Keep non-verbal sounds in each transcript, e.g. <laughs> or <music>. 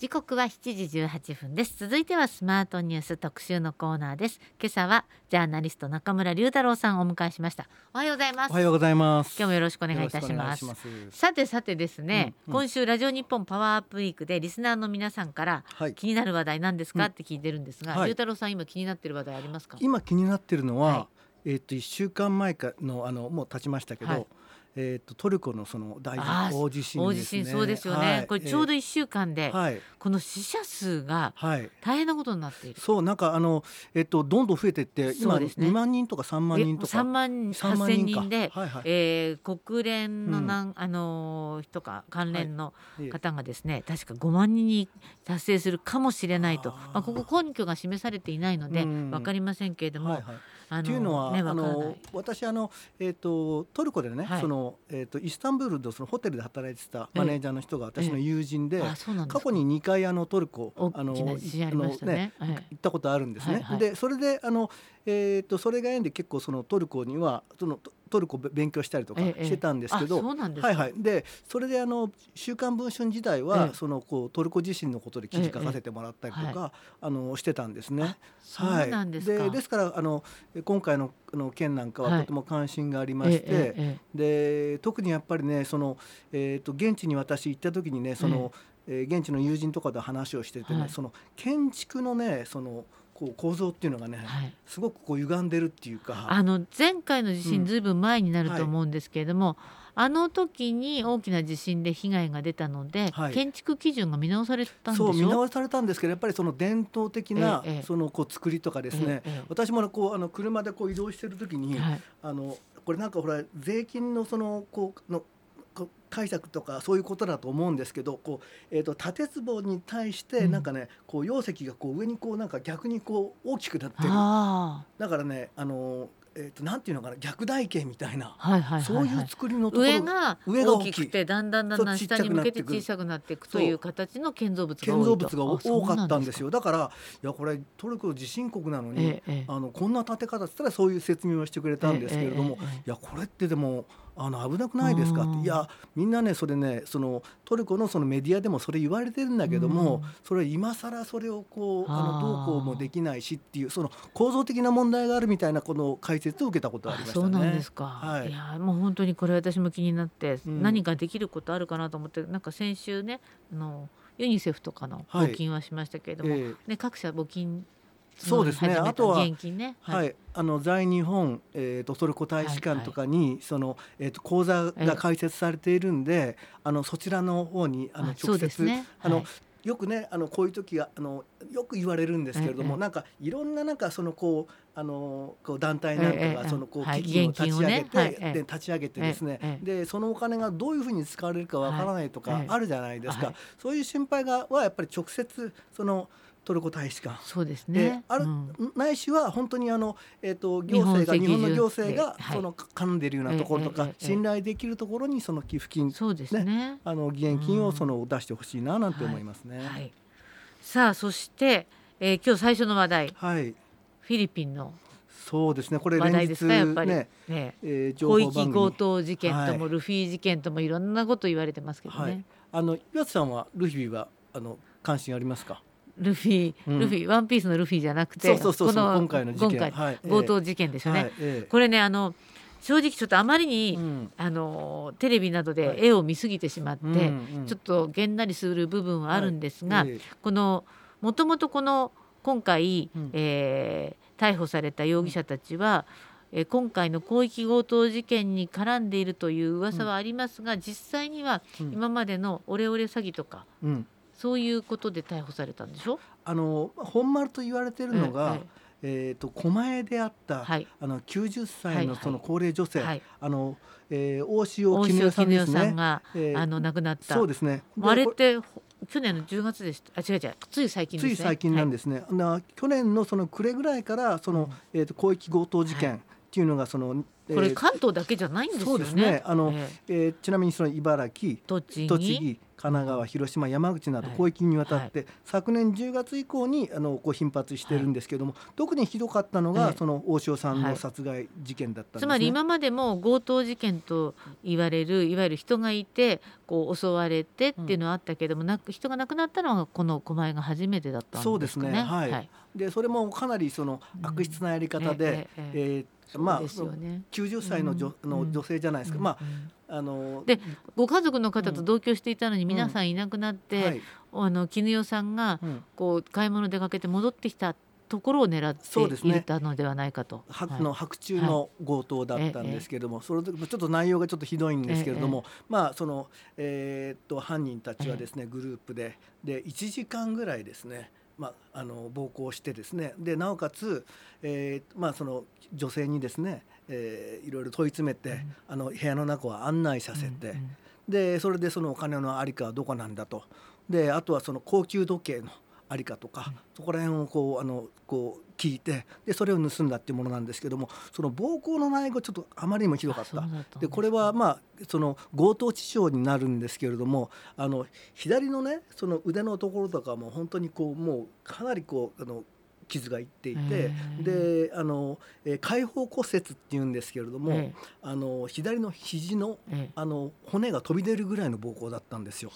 時刻は7時18分です。続いてはスマートニュース特集のコーナーです。今朝はジャーナリスト中村龍太郎さんをお迎えしました。おはようございます。おはようございます。今日もよろしくお願いいたします。さてさてですね、うんうん、今週ラジオ日本パワーアップウィークでリスナーの皆さんから、はい、気になる話題なんですか、って聞いてるんですが、龍、はい、太郎さん今気になってる話題ありますか？今気になってるのは、はい、えっ、と一週間前かのあのもう経ちましたけど、えーと、トルコのその大大地震、ね、大地震そうですよね、はい、これちょうど1週間で、はい、この死者数が大変なことになっている、はい、そうなんかあの、えーと、どんどん増えていって今2万人とか3万人とか。3万8000人で、はいはい、えー、国連のなん、うん、あのとか関連の方がですね、確か5万人に達成するかもしれないと。まあ、ここ根拠が示されていないので分かりませんけれども。はいはいというのは、ね、あの私あの、えーと、トルコでね、はい、そのえーと、イスタンブールのそのホテルで働いてたマネージャーの人が私の友人で、えー、過去に2回あのトルコあの、ね、ね、はい、行ったことあるんですね。はいはい、でそれであの、えーと、それが縁で結構そのトルコにはそのトルコ勉強したりとかしてたんですけど、ええ、はいはい。でそれであの週刊文春時代は、え、そのこうトルコ地震のことで記事書かせてもらったりとか、はい、あのしてたんですね。はい、でですからあの今回のの件なんかはとても関心がありまして、で特にやっぱりねその、えーと、現地に私行った時にねその、えー、現地の友人とかで話をしててね、はい、その建築のねそのこう構造っていうのがね、はい、すごくこう歪んでるっていうか。あの前回の地震ずいぶん前になると思うんですけれども、うんはい、あの時に大きな地震で被害が出たので、はい、建築基準が見直されたんでそう見直されたんですけどやっぱりその伝統的な、ええ、そのこう作りとかですね、え、私もこうあの車でこう移動してる時に、あのこれなんかほら税金のそのこうの解釈とかそういうことだと思うんですけどこう、えーと、縦壺に対してなんかね、うん、こう容積がこう上にこうなんか逆にこう大きくなってる。だからねあのえー、となんていうのかな逆台形みたいな、はいはい、そういう作りのところ上が大きくてだんだんだんだん下に向けて小さくなっていくという形の建造物が建造物が多かったんですよ。だからいやこれトルコ地震国なのに、ええ、あのこんな建て方っつったらそういう説明をしてくれたんですけれども、え、いやこれってでもあの危なくないですか？っていやみんなねそれねそのトルコのそのメディアでもそれ言われてるんだけども、それ今更それをこうあのどうこうもできないしっていうその構造的な問題があるみたいなこの解説を受けたことありましたね。そうなんですか、はい、いやもう本当にこれ私も気になって、何かできることあるかなと思ってなんか先週ねあのユニセフとかの募金はしましたけれども、はいえ。ー、ね、各社募金そうですね。あとは、ね、はい、あの在日本、えーと、トルコ大使館とかに、はいはい、そのえっ、ー、と講座が開設されているんで、あのそちらの方にあの直接、ね、あの、はい、よくねあのこういう時があのよく言われるんですけれども、ええ、なんかいろんななんかそのこうあのこう団体なんかがそのこう基金を立ち上げて、はいね、で立ち上げてですね、え、でそのお金がどういうふうに使われるかわからないとかあるじゃないですか、そういう心配がはやっぱり直接そのトルコ大使館。そうですね、ある、うん、ないしは本当にあの、えーと、行政が日本の行政がその噛んでいるようなところとか、信頼できるところにその寄付金そうですね、ね、あの義援金をその出してほしいななんて思いますね。はいはい、さあそして、えー、今日最初の話題、はい、フィリピンのそうですね。これ連日ねやっぱり。ね、ねえー、広域強盗事件とも、ルフィ事件ともいろんなこと言われてますけどね。はい、あの岩津さんはルフィはあの関心ありますか？ルフィ、うん、ルフィワンピースのルフィじゃなくてこの今回の事件。はい、強盗事件ですよね、はい。えこれねあの正直ちょっとあまりに、うん、あのテレビなどで絵を見すぎてしまって、はい、ちょっとげんなりする部分はあるんですが、はい。え、このもともとこの今回、うん、えー、逮捕された容疑者たちは、え今回の広域強盗事件に絡んでいるという噂はありますが、実際には今までのオレオレ詐欺とか、うんそういうことで逮捕されたんでしょ？あの本丸と言われているのが、えーと、狛江であった、はい、あの90歳のその高齢女性、はいはい、あのえー、大塩絹代さんですね。が、えー、あの亡くなった。そうですね。あれって去年の10月でした。あ違う違う。つい最近、ね、つい最近なんですね。はい、去年のその暮れぐらいからその、うん、えっ、ー、と広域強盗事件っていうのがそのこれ関東だけじゃないんですよね。そうですね。あの、えー、えー、ちなみにその茨城、栃木、神奈川広島山口など広域にわたって、昨年10月以降にあのこう頻発してるんですけども、特にひどかったのが、その大塩さんの殺害事件だったんです、ね、つまり今までも強盗事件と言われるいわゆる人がいてこう襲われてっていうのはあったけども、うん、な人が亡くなったのはこの狛江が初めてだったんですかね。そうですね。はい、はい、でそれもかなりその悪質なやり方で、うん、えええーまあ、ね、90歳の女,、の女性じゃないですか、まああのでご家族の方と同居していたのに皆さんいなくなって、はい、あの絹代さんがこう買い物出かけて戻ってきたところを狙っていたのではないかと。ね、の白昼の強盗だったんですけれども、はい、それちょっと内容がちょっとひどいんですけれども、まあそのえー、っと犯人たちはですね、グループでで1時間ぐらいですね。まあ、あの暴行してですね。でなおかつ、えーまあ、その女性にですね、えー、いろいろ問い詰めて、うん、あの部屋の中を案内させて、うんうん、でそれでそのお金の在りかはどこなんだと。であとはその高級時計のありかとか、そこら辺をこうあのこう聞いてでそれを盗んだっていうものなんですけどもその暴行の内容がちょっとあまりにもひどかった。でこれはまあその強盗致傷になるんですけれどもあの左のねその腕のところとかも本当にこうもうかなりこうあの傷がいっていてであの、えー、開放骨折っていうんですけれども、あの左の肘の、あの骨が飛び出るぐらいの暴行だったんですよ。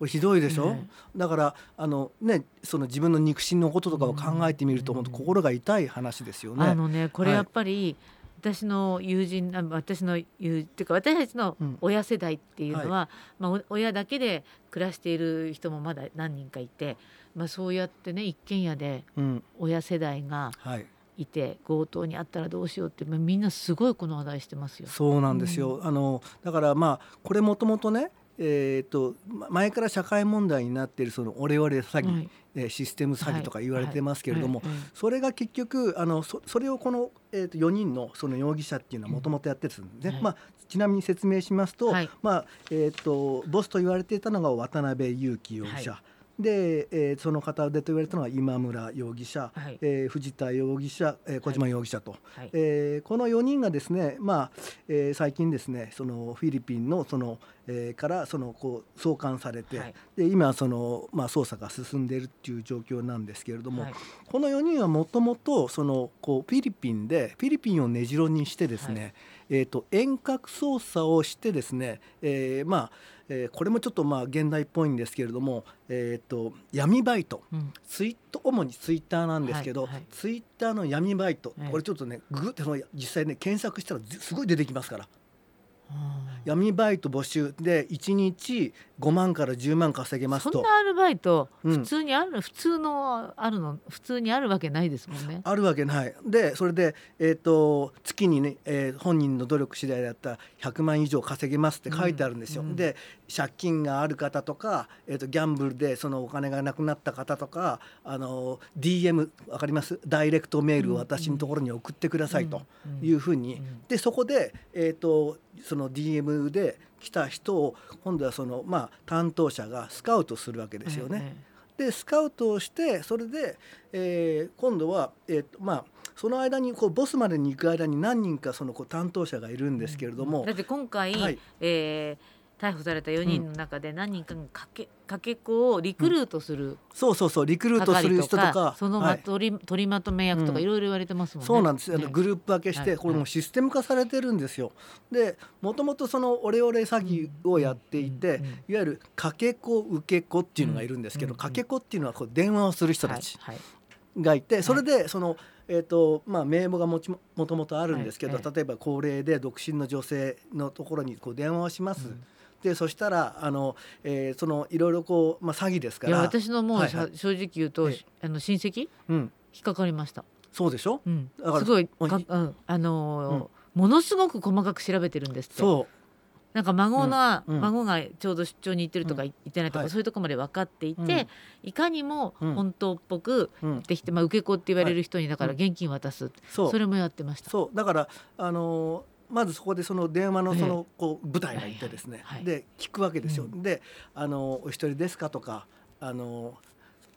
これひどいでしょ、だからあの、ね、その自分の肉親のこととかを考えてみると、本当心が痛い話ですよね。あのねこれやっぱり、はい私の友人私の友っていうか私たちの親世代っていうのは、うんはい、まあ、親だけで暮らしている人もまだ何人かいて、まあ、そうやってね一軒家で親世代がい。て、うんはい、強盗にあったらどうしようって、まあ、みんなすごいこの話題してますよ。そうなんですよ、うん、あのだからまあこれもともとねえーと、前から社会問題になっているそのオレオレ詐欺、はい、システム詐欺とか言われてますけれども、それが結局あのそそれをこの、えーと、4人のその容疑者っていうのはもともとやってるんですね、はい、まあ、ちなみに説明しますとはい、まあえーと、ボスと言われていたのが渡辺裕樹容疑者。で、えー、その片腕と言われたのは今村容疑者、はい、えー、藤田容疑者、えー、小島容疑者と、はい、えー、この4人がですね、まあえー、最近ですねそのフィリピンのその、えー、からそのこう送還されて、はい、で今その、まあ、捜査が進んでいるっていう状況なんですけれども、はい、この4人はもともとそのこうフィリピンでフィリピンを根城にしてですね、えーと、遠隔操作をしてですね、えー、まあえー、これもちょっとまあ現代っぽいんですけれども、えーと、闇バイト、うん、ツイット主にツイッターなんですけど、はいはい、ツイッターの闇バイト、これちょっとねググってその実際ね検索したらすごい出てきますから。闇バイト募集。で1日5万から10万稼げますと。そんなアルバイト、普通にある普通のあるの普通にあるわけないですもんね。あるわけない。でそれで、えーと、月にね、えー、本人の努力次第だったら100万以上稼げますって書いてあるんですよ、うんうん、で借金がある方とか、えーと、ギャンブルでそのお金がなくなった方とかあの DM 分かります？ダイレクトメールを私のところに送ってくださいというふうに、でそこで、えーとその DM で来た人を今度はその、まあ、担当者がスカウトするわけですよね。でスカウトをしてそれで、えー、今度は、えーとまあ、その間にこうボスまでに行く間に何人かそのこう担当者がいるんですけれども。だって今回、はい、えー逮捕された4人の中で何人かがかけかけ子をリクルートする、うん、そうそうそうリクルートする人とかそのま、取り取りまとめ役とかいろいろ言われてますもんね、そうなんですあのグループ分けして、これもシステム化されてるんですよ。でもともとそのオレオレ詐欺をやっていて、いわゆるかけ子受け子っていうのがいるんですけど、かけ子っていうのはこう電話をする人たちがいて、それでその、えーとまあ、名簿がもちもともとあるんですけど、例えば高齢で独身の女性のところにこう電話をします。でそしたらあの、えー、そのいろいろこう、まあ、詐欺ですから。私のもう、はいはい、正直言うと、あの親戚、うん、引っかかりました。そうでしょ、うん、だからすごいか、うん、あのー、ものすごく細かく調べてるんですって。そう。なんか孫の、うん、孫がちょうど出張に行ってるとか行ってないとか、うん、そういうところまで分かっていて、いかにも本当っぽくできて、まあ、受け子って言われる人にだから現金渡す、それもやってました。そう。だからあのーまずそこでその電話のそのこう舞台がいてですね、で聞くわけですよ。であの「お一人ですか?」とかあの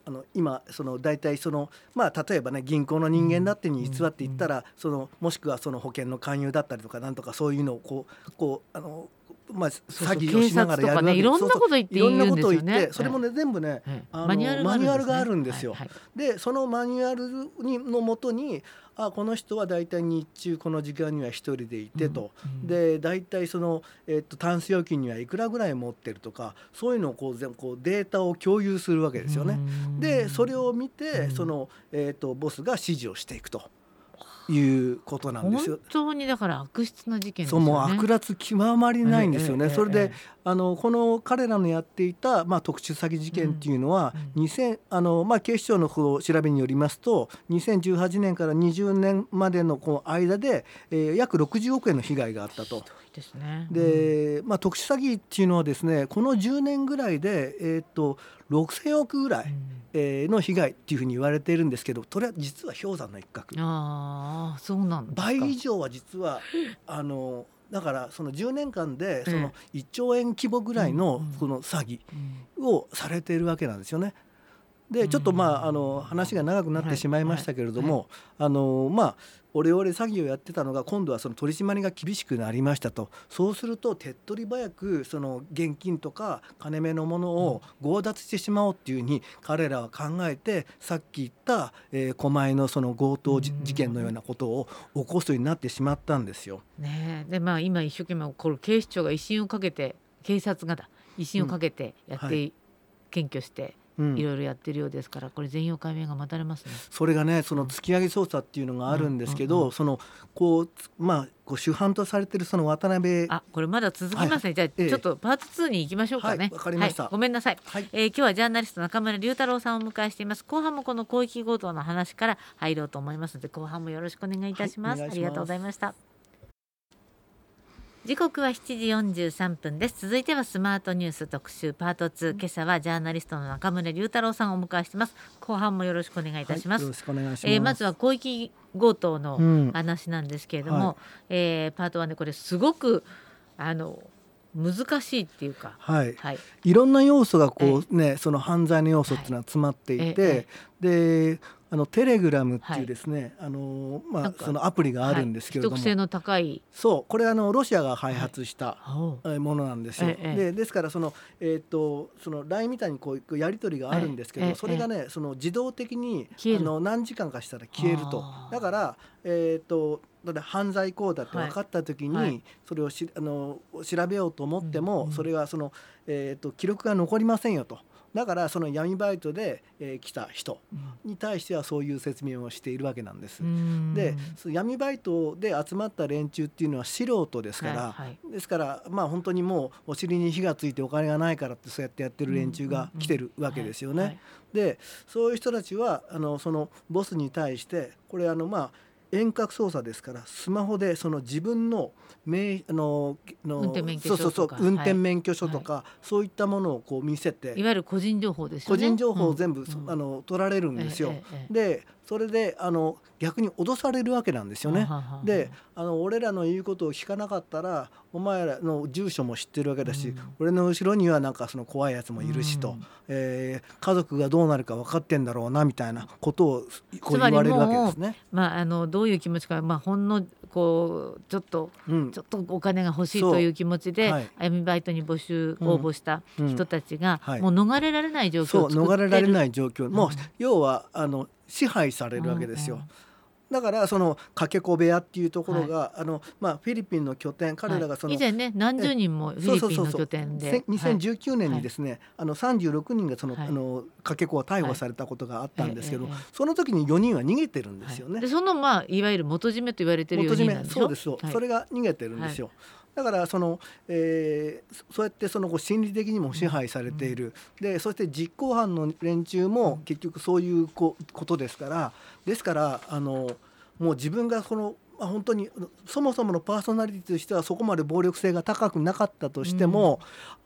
あの今その大体そのまあ例えばね銀行の人間だってに偽って言ったらそのもしくはその保険の勧誘だったりとかなんとかそういうのをこうこうあのまあ、詐欺をしながらやるね、いろんなこと言っていろんなこと言ってそれもね全部ね、マニュアルがあるんですよ。でそのマニュアルにのもとにあこの人は大体日中この時間には1人でいてと、で大体その、えっとタンス預金にはいくらぐらい持ってるとかそういうのをこう全こうデータを共有するわけですよね。でそれを見てその、えっとボスが指示をしていくと。いうことなんですよ。本当にだから悪質な事件、ね、そうもう悪辣極まりないんですよね。ええそれで、あのこの彼らのやっていたまあ特殊詐欺事件っていうのは、うん、2000あのまあ警視庁の調べによりますと、2018年から20年までのこの間で、えー、約60億円の被害があったと。ですね。で、まあ特殊詐欺っていうのはですね、この10年ぐらいでえっ、と6,000億ぐらい、うん、えー、の被害っていうふうに言われているんですけど、それは実は氷山の一角。ああ、そうなん倍以上は実は <laughs> あのだからその10年間でその1兆円規模ぐらいのこの詐欺をされているわけなんですよね。でちょっとまああの話が長くなってしまいましたけれども、あのまあオレオレ詐欺をやってたのが今度はその取り締まりが厳しくなりましたと。そうすると手っ取り早くその現金とか金目のものを強奪してしまおうっていうふうに彼らは考えてさっき言った、えー、狛江のその強盗事件のようなことを起こすようになってしまったんですよ。ねでまあ今一生懸命これ警視庁が威信をかけて警察がだ威信をかけてやって、うんはい、検挙していろいろやってるようですから、これ全容解明が待たれますね。それがねその突き上げ捜査っていうのがあるんですけど、そのこうまあこう主犯とされてるその渡辺あこれまだ続きますね、はい、じゃあ、ええ、ちょっとパート2に行きましょうかね。わ、はい、かりました、はい、ごめんなさい、はい、えー、今日はジャーナリスト中村龍太郎さんをお迎えしています。後半もこの広域強盗の話から入ろうと思いますので後半もよろしくお願いいたします,、ありがとうございました時刻は7時43分です。続いてはスマートニュース特集パート2今朝はジャーナリストの中村龍太郎さんをお迎えしてます。後半もよろしくお願いいたします、はい、よろしくお願いします、えー、まずは広域強盗の話なんですけれども、うんはい、えー、パート1でこれすごくあの難しいっていうか、はい、はい、いろんな要素がこうね、その犯罪の要素っていうのは詰まっていて、であのテレグラムっていうですね、はい、あのまあそのアプリがあるんですけれども、はい、性の高い。そう。これあのロシアが開発したものなんですよ。はい、でですからそのえっ、ー、とその LINE みたいにこうやり取りがあるんですけど、それがねその自動的にあの何時間かしたら消えると。だからえっ、ー、とだ犯罪行為だって分かった時に、それをしあの調べようと思っても、それはその、えーと記録が残りませんよと。だからその闇バイトで、えー、来た人に対してはそういう説明をしているわけなんです。で闇バイトで集まった連中っていうのは素人ですから、はいはい、ですからまあ本当にもうお尻に火がついてお金がないからってそうやってやってる連中が来てるわけですよね。でそういう人たちはあのそのボスに対してこれあのまあ遠隔操作ですからスマホでその自分の名あのの運転免許証とか。運転免許証とか、はい、そういったものをこう見せていわゆる個人情報ですよね。個人情報を全部、うん、あの取られるんですよ。えええ、でそれであの逆に脅されるわけなんですよね。であの俺らの言うことを聞かなかったらお前らの住所も知ってるわけだし、うん、俺の後ろにはなんかその怖いやつもいるしと、うん、えー、家族がどうなるか分かってんだろうなみたいなことをこう言われるわけですね。まあ、あのどういう気持ちか、まあ、ほんのこうちょっと、うん、ちょっとお金が欲しいという気持ちで、はい、闇バイトに募集応募した人たちが、もう逃れられない状況を逃れられない状況、もう要はあの支配されるわけですよ。うんうん。だからそのかけ子部屋っていうところが、はい、あのまあフィリピンの拠点彼らがその、はい、以前ね何十人もフィリピンの拠点で。2019年にですね、はい、あの36人がその、あのかけ子は逮捕されたことがあったんですけど、その時に4人は逃げてるんですよね。でそのまあいわゆる元締めと言われてる4人なんでそうですそう、それが逃げてるんですよ。だからその、えー、そうやってそのこう心理的にも支配されている、うん、でそして実行犯の連中も結局そういうこことですから。ですからあのもう自分がそのまあ、本当にそもそものパーソナリティとしてはそこまで暴力性が高くなかったとしても、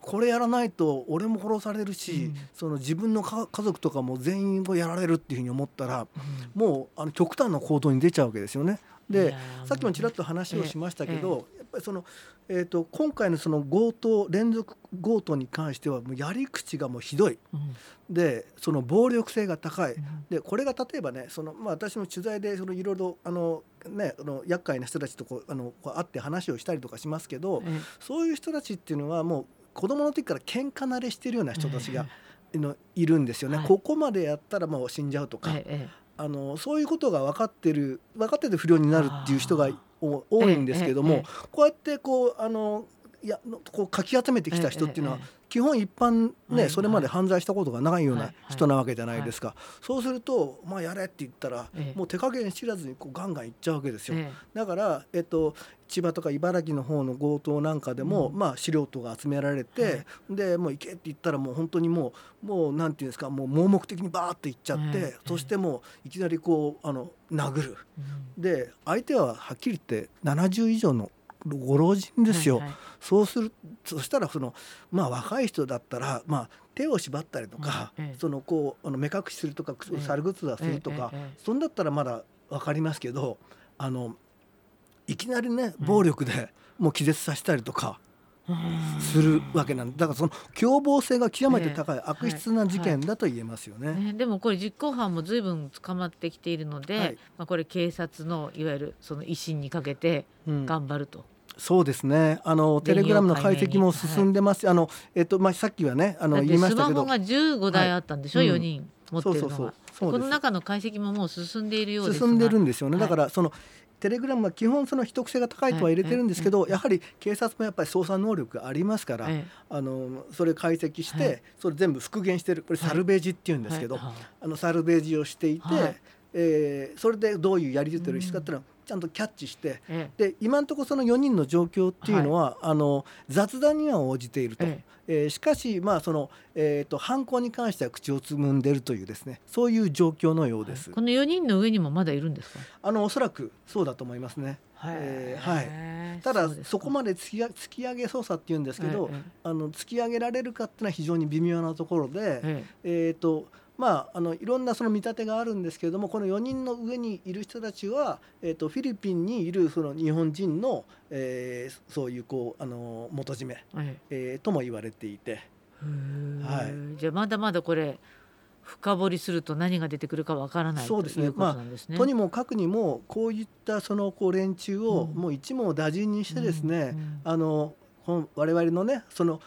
うん、これやらないと俺も殺されるし、うん、その自分の家族とかも全員をやられるっていうふうに思ったら、うん、もうあの極端な行動に出ちゃうわけですよね。でさっきもちらっと話をしましたけど、やっぱりその、えーと、今回のその強盗連続強盗に関してはもうやり口がもうひどい、うん、でその暴力性が高い、うん、でこれが例えばねその、まあ、私も取材でいろいろあの、ね、あの厄介な人たちとこうあのこう会って話をしたりとかしますけど、そういう人たちっていうのはもう子供の時から喧嘩慣れしてるような人たちが、のいるんですよね、はい、ここまでやったらもう死んじゃうとか、ええ、あのそういうことが分かってる分かってて不良になるっていう人が多いんですけども、え、こうやってこうあのいやこうかき集めてきた人っていうのは、基本一般ね、それまで犯罪したことがないような人なわけじゃないですか、そうすると「まあ、やれ」って言ったら、もう手加減知らずにこうガンガンいっちゃうわけですよ、だから、えっと、千葉とか茨城の方の強盗なんかでも、まあ、素人が集められて、でもう行けって言ったらもう本当にもうもうなんていうんですかもう盲目的にバーって行っちゃって、そしてもういきなりこうあの殴る、で相手ははっきり言って70以上のご老人ですよ、はいはい、そうするそしたらその、まあ、若い人だったら、まあ、手を縛ったりとか、ええ、そのこうあの目隠しするとか猿ぐつはするとか、え、そんだったらまだ分かりますけどあのいきなりね暴力でもう気絶させたりとか。するわけなんだからその凶暴性が極めて高い悪質な事件だと言えますよね。はいはいね、でもこれ実行犯も随分捕まってきているので、はい、まあ、これ警察のいわゆるその威信にかけて頑張ると。うんそうですね。あのテレグラムの解析も進んでます。はい、あのえっとまあさっきはねあの言いましたけど、スマホが15台あったんでしょ、はい、4人。持ってるのが。そうそうそうこの中の解析ももう進んでいるようです進んでるんですよね。だからそのテレグラムは基本その秘匿性が高いとは入れてるんですけど、やはり警察もやっぱり捜査能力がありますから、あのそれ解析して、それ全部復元してる。これサルベージっていうんですけど、あのサルベージをしていて、えー、それでどういうやり取りをしたっていうのはちゃんとキャッチして、ええ、で今のところその4人の状況っていうのは、はい、あの雑談には応じていると、ええ。ー、しかし、まあそのえーと、犯行に関しては口をつむんでるというですねそういう状況のようです、はい、この4人の上にもまだいるんですか？あのおそらくそうだと思いますね。はい、えー、はい、ただそこまで突き突き上げ捜査っていうんですけど、あの突き上げられるかっていうのは非常に微妙なところで、え。えーとまあ、あのいろんなその見立てがあるんですけれどもこの4人の上にいる人たちは、えーと、フィリピンにいるその日本人の、えー、そういうこうあの元締め、はい、えー、とも言われていて、はい、じゃあまだまだこれ深掘りすると何が出てくるかわからないそうですね。まあ、とにもかくにもこういったそのこう連中をもう一網打尽にしてですね、うんうん、あの我々のねその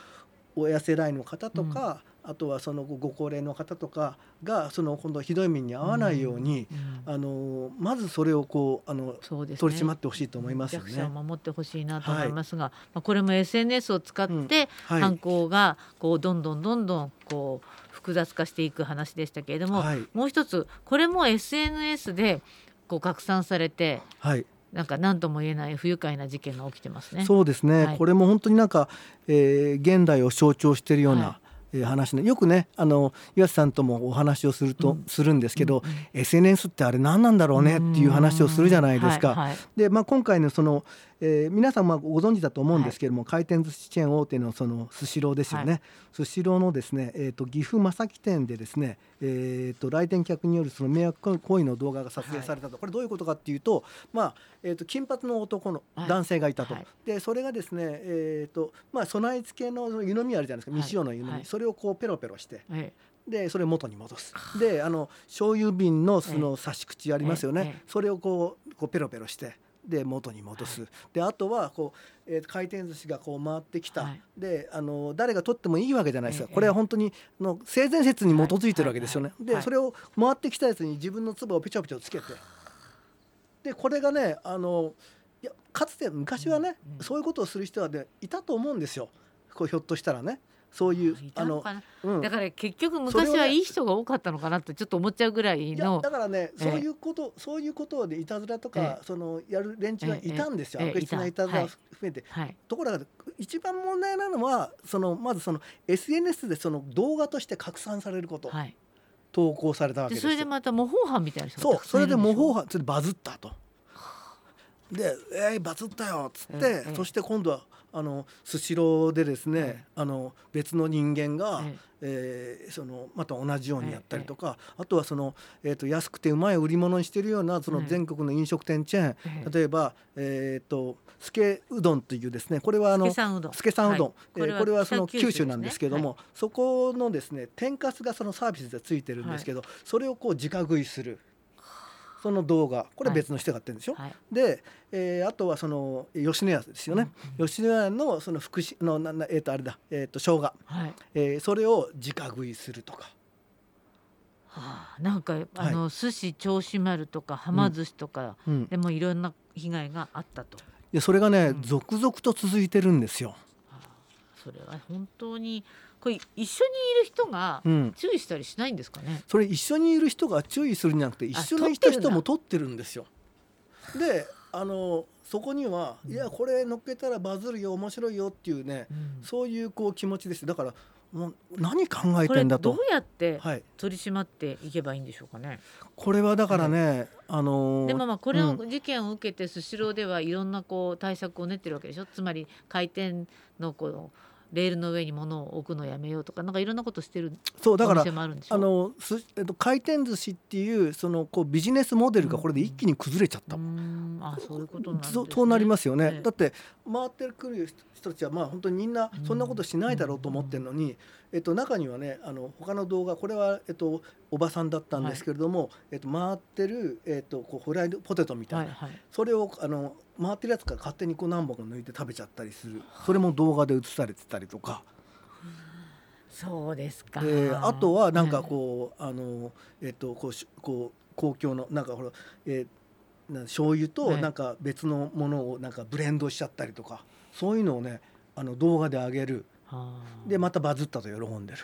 親世代の方とか、あとはそのご高齢の方とかがその今度ひどい目に遭わないように、うんうん、あのまずそれをこうあの、ね、取り締まってほしいと思いますよね。守ってほしいなと思いますが、はい、まあ、これも SNS を使って犯行がこうどんどんどんどんこう複雑化していく話でしたけれども、はい、もう一つこれも SNS でこう拡散されて、はい、なんか何とも言えない不愉快な事件が起きてますね。そうですね。はい、これも本当になんか、えー、現代を象徴しているような、話ねよくねあの岩瀬さんともお話をすると、うん、するんですけど、うん、SNS ってあれ何なんだろうねっていう話をするじゃないですか。はいはい、で、まあ、今回のそのえー、皆さんまあご存知だと思うんですけれども、はい、回転寿司チェーン大手のそのスシローですよね、スシローのですね、えーと、岐阜正木店でですね、えーと、来店客によるその迷惑行為の動画が撮影されたと、はい、これどういうことかっていうと,、まあえーと、金髪の男の男性がいたと、はい、でそれがですね、えーとまあ、備え付けの湯飲みあるじゃないですか。未使用の湯飲み、それをこうペロペロして。でそれを元に戻す。であの醤油瓶のその差し口ありますよね、それをこうこうペロペロしてで元に戻す、はい、であとはこう、えー、回転寿司がこう回ってきた、はい、であの誰が取ってもいいわけじゃないですか、えー、これは本当にの性善説に基づいてるわけですよね、でそれを回ってきたやつに自分の唾をぺちょぺちょつけて。でこれがねあのいやかつて昔はね、うん、そういうことをする人は、ね、いたと思うんですよ。こうひょっとしたらね。そういうあの、うん、だから結局昔はいい人が多かったのかなってちょっと思っちゃうぐらいのだからねそういうこと、そういうことでいたずらとか、そのやる連中がいたんですよ、悪質ないた。ずら含めて、はい、ところが一番問題なのはそのまずその SNS でその動画として拡散されること、はい、投稿されたわけですそれでまた模倣犯みたいな人そう。それで模倣犯それでバズったと。で「えー、バズったよ」っつって、そして今度はあのスシローでですね、あの別の人間が、えー、そのまた同じようにやったりとか、あとはその、えー、と安くてうまい売り物にしてるようなその全国の飲食店チェーン、例えば、えー、と助うどんというですねこれはあの助さん。うどん、えー、これはその九州なんですけども、そこのですね天かすがそのサービスでついてるんですけど、それをこう直食いする。その動画。これ別の人がやってるんでしょ、はい、で、えー、あとはその吉野家ですよね、うんうん、吉野家のその福祉のななえっ、ー、とあれだ。えっ、ー、と生姜、はい、えー、それを直食いするとか。はあ、なんかあの、はい、寿司銚子丸とかはま寿司とか、うん、でもいろんな被害があったと。いやそれがね、うん、続々と続いてるんですよ。はあ、それは本当にこれ一緒にいる人が注意したりしないんですかね、うん、それ一緒にいる人が注意するんじゃなくて一緒にいた人も撮ってるんですよ。であのそこには、いやこれ乗っけたらバズるよ面白いよっていうね、うん、そういうこう気持ちですだからもう何考えてんだと。どうやって取り締まっていけばいいんでしょうかね、はい、これはだからね、はい、あのー、でもまあこれを、事件を受けてスシローではいろんなこう対策を練ってるわけでしょ？つまり回転のこのレールの上に物を置くのやめようとかなんかいろんなことしてるそうだからあのす、えっと、回転寿司っていうそのこうビジネスモデルがこれで一気に崩れちゃった、うん、あそういうことなんです、ね、そうなりますよね、ねだって回ってくる人たちはまあ本当にみんなそんなことしないだろうと思ってるのに、えっと、中にはねあの他の動画これは、えっと、おばさんだったんですけれども、はい、えっと、回ってる、えっと、こうフライドポテトみたいな、はいはい、それをあの回ってるやつから勝手にこう何本か抜いて食べちゃったりする。それも動画で映されてたりとか。そうですか、えー、あとはなんかこう、はい、あのえっとこうこう公共のなんかほら、えー、な醤油となんか別のものをなんかブレンドしちゃったりとか、そういうのをねあの動画で上げる。でまたバズったと喜んでる。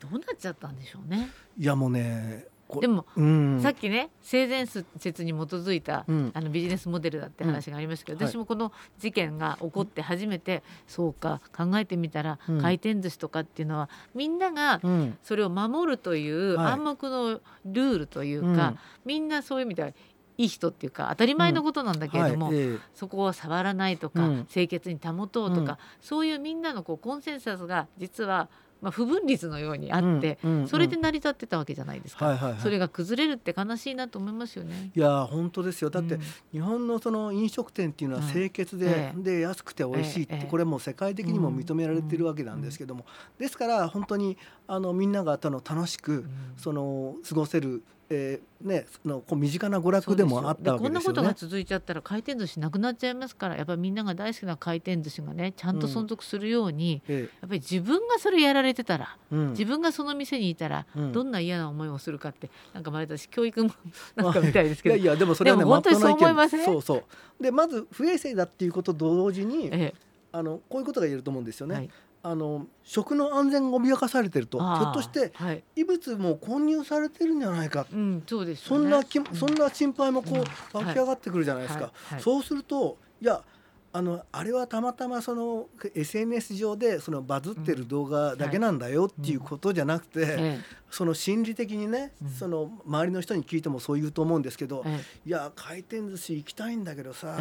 どうなっちゃったんでしょうね。いやもうねでも、うん、さっきね性善説に基づいた、うん、あのビジネスモデルだって話がありましたけど、うん、私もこの事件が起こって初めて、そうか考えてみたら、回転寿司とかっていうのはみんながそれを守るという暗黙のルールというか、みんなそういう意味ではいい人っていうか当たり前のことなんだけれども、うん。はい。えー、そこを触らないとか、うん、清潔に保とうとか、うん、そういうみんなのこうコンセンサスが実はまあ、不分率のようにあって、それで成り立ってたわけじゃないですか、はいはいはい、それが崩れるって悲しいなと思いますよね。いや本当ですよ。だって、日本のその飲食店っていうのは清潔で,、で安くて美味しいって、これも世界的にも認められてるわけなんですけども、ですから本当にあのみんなが楽しく、その過ごせるえー、ね、そのこう身近な娯楽でもあったわけですよね。こんなことが続いちゃったら回転寿司なくなっちゃいますからやっぱりみんなが大好きな回転寿司がねちゃんと存続するように、うん、やっぱり自分がそれやられてたら、うん、自分がその店にいたら、うん、どんな嫌な思いをするかってなんか前私教育も <laughs> なんかみたいですけど、いやいやでもそれはね本当にそう思いません、そうそう。でまず不衛生だっていうことと同時に、ええ、あのこういうことが言えると思うんですよね。はいあの食の安全が脅かされてるとひょっとして、はい、異物も混入されてるんじゃないか、うん、そうです、ね、そんなき、そんな心配もこう、湧き上がってくるじゃないですか。はい、そうするといやあのあれはたまたまその SNS 上でそのバズってる動画だけなんだよっていうことじゃなくて、その心理的にね、その周りの人に聞いてもそう言うと思うんですけど、いや回転寿司行きたいんだけどさ、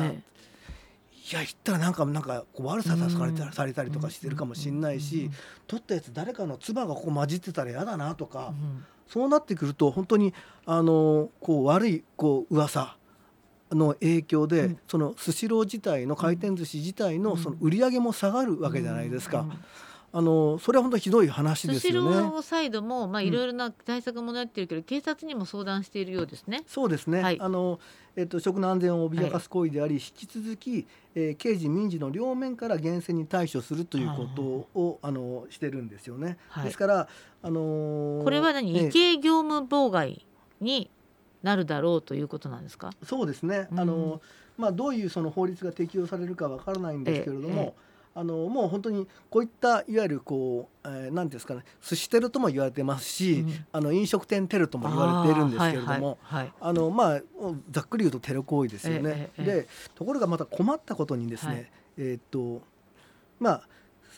いや言ったらなんかなんかこう悪さされたされたりとかしてるかもしんないし取ったやつ誰かの唾がここ混じってたら嫌だなとか、そうなってくると本当にあのこう悪いこう噂の影響で、そのスシロー自体の回転寿司自体のその売り上げも下がるわけじゃないですか。あのそれは本当ひどい話ですよね。スシローサイドもまあいろいろな対策もなってるけど、うん、警察にも相談しているようですね。そうですね。はい、あのえっと食の安全を脅かす行為であり、はい、引き続き、えー、刑事民事の両面から厳正に対処するということをあのしてるんですよね。はい、ですからあのー、これは何、違法業務妨害になるだろうということなんですか？そうですね。あのまあどういうその法律が適用されるかわからないんですけれども。ええあのもう本当にこういったいわゆるこう、えー、なんですかね寿司テロとも言われてますし、うん、あの飲食店テロとも言われているんですけれどもあ、はいはい、あのまあざっくり言うとテロ行為ですよね。ええ、でところがまた困ったことにですね、はい、えー、っとまあ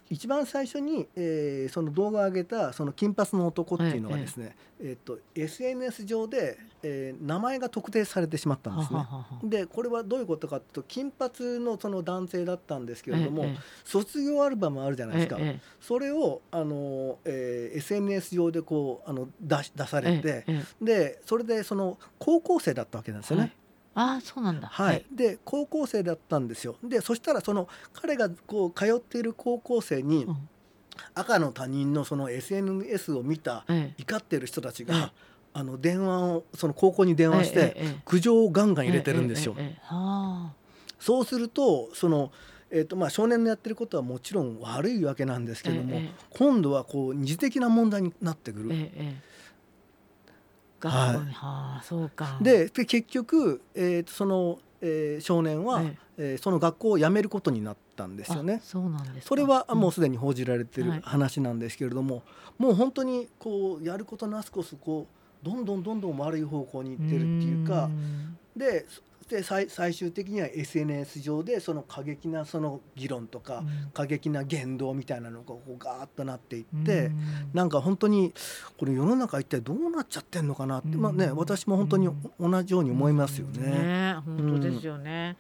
一番最初に、えー、その動画を上げたその金髪の男っていうのがですね、えー、えー、と SNS 上で、えー、名前が特定されてしまったんですね。でこれはどういうことかというと金髪のその男性だったんですけれども、えー、卒業アルバムあるじゃないですか、えー、それをあの、えー、SNS 上でこうあの出出されて、でそれでその高校生だったわけなんですよね。はいあそうなんだ、はい、で高校生だったんですよ。でそしたらその彼がこう通っている高校生に、うん、赤の他人のその SNS を見た、怒ってる人たちが、ええ、あの電話をその高校に電話して、え、苦情をガンガン入れてるんですよ。そうするとそのえーとまあ、少年のやってることはもちろん悪いわけなんですけども、今度はこう二次的な問題になってくる。学校に、はあ、そうか。で結局、えー、その、えー、少年は、ええ。ー、その学校を辞めることになったんですよね。そうなんですそれはもうすでに報じられてる話なんですけれども、うんはい、もう本当にこうやることなすこすこうどんどんどんどん悪い方向に行ってるっていうかでで最最終的には SNS 上でその過激なその議論とか、過激な言動みたいなのがこうガーッとなっていって、なんか本当にこれ世の中一体どうなっちゃってんのかなって、まあね私も本当に同じように思いますよね。ね本当ですよね、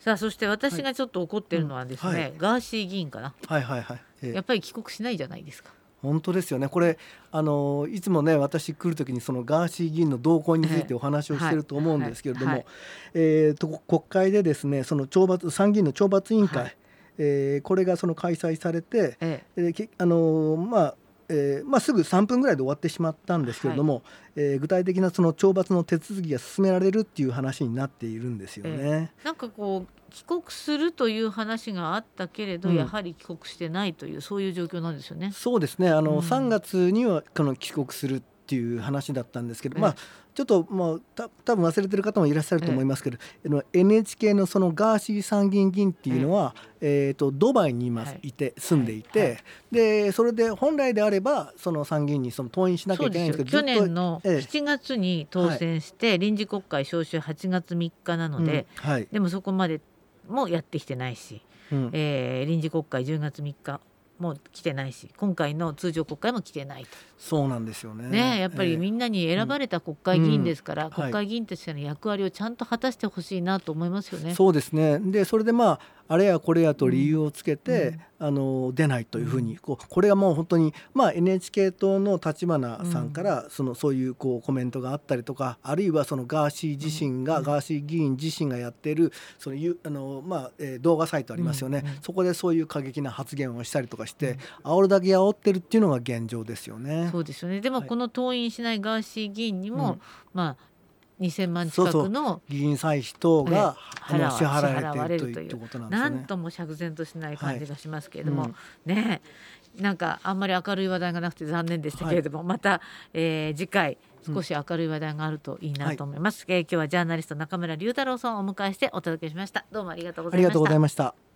さあそして私がちょっと怒ってるのはですね、ガーシー議員かな、はいはいはい、えー、やっぱり帰国しないじゃないですか。本当ですよね。これあのいつもね私来る時にそのガーシー議員の動向についてお話をしてると思うんですけれども、えー、と国会でですねその懲罰参議院の懲罰委員会、はい、えー、これがその開催されて、ええ。ー、あのまあえーまあ、すぐ3分ぐらいで終わってしまったんですけれども、はい、えー、具体的なその懲罰の手続きが進められるっていう話になっているんですよね。えー、なんかこう帰国するという話があったけれど、うん、やはり帰国してないというそういう状況なんですよね。そうですね。あの、うん、3月にはこの帰国するっていう話だったんですけど、まあちょっとまあた多分忘れてる方もいらっしゃると思いますけど、ええ、NHK のそのガーシー参議院議員っていうのは、ええー、とドバイに今いて、住んでいて、でそれで本来であればその参議院にその登院しなきゃいけないんですけど去年の7月に当選して、臨時国会召集8月3日なので、うん。はい、でもそこまでもやってきてないし、うん、えー、臨時国会10月3日も来てないし今回の通常国会も来てないと。そうなんですよね。ねやっぱりみんなに選ばれた国会議員ですから、えーうん、国会議員としての役割をちゃんと果たしてほしいなと思いますよね。そうですね。でそれでまああれやこれやと理由をつけて、うん、あの出ないというふうにこうこれはもう本当に、まあ、NHK 党の立花さんからそのそういうこうコメントがあったりとかあるいはそのガーシー自身が、ガーシー議員自身がやっているそのあの、まあえー、動画サイトありますよね、そこでそういう過激な発言をしたりとかして、煽るだけ煽ってるっていうのが現状ですよね。そうですよね。でもこの登院しないガーシー議員にも、まあ2000万近くの議員歳費等が、えー、支払われるということなんですね。なんとも釈然としない感じがしますけれども、はい。うん、ねなんかあんまり明るい話題がなくて残念でしたけれども、はい、また、えー、次回少し明るい話題があるといいなと思います、うん。はい、えー、今日はジャーナリスト中村龍太郎さんをお迎えしてお届けしました。どうもありがとうございました。ありがとうございました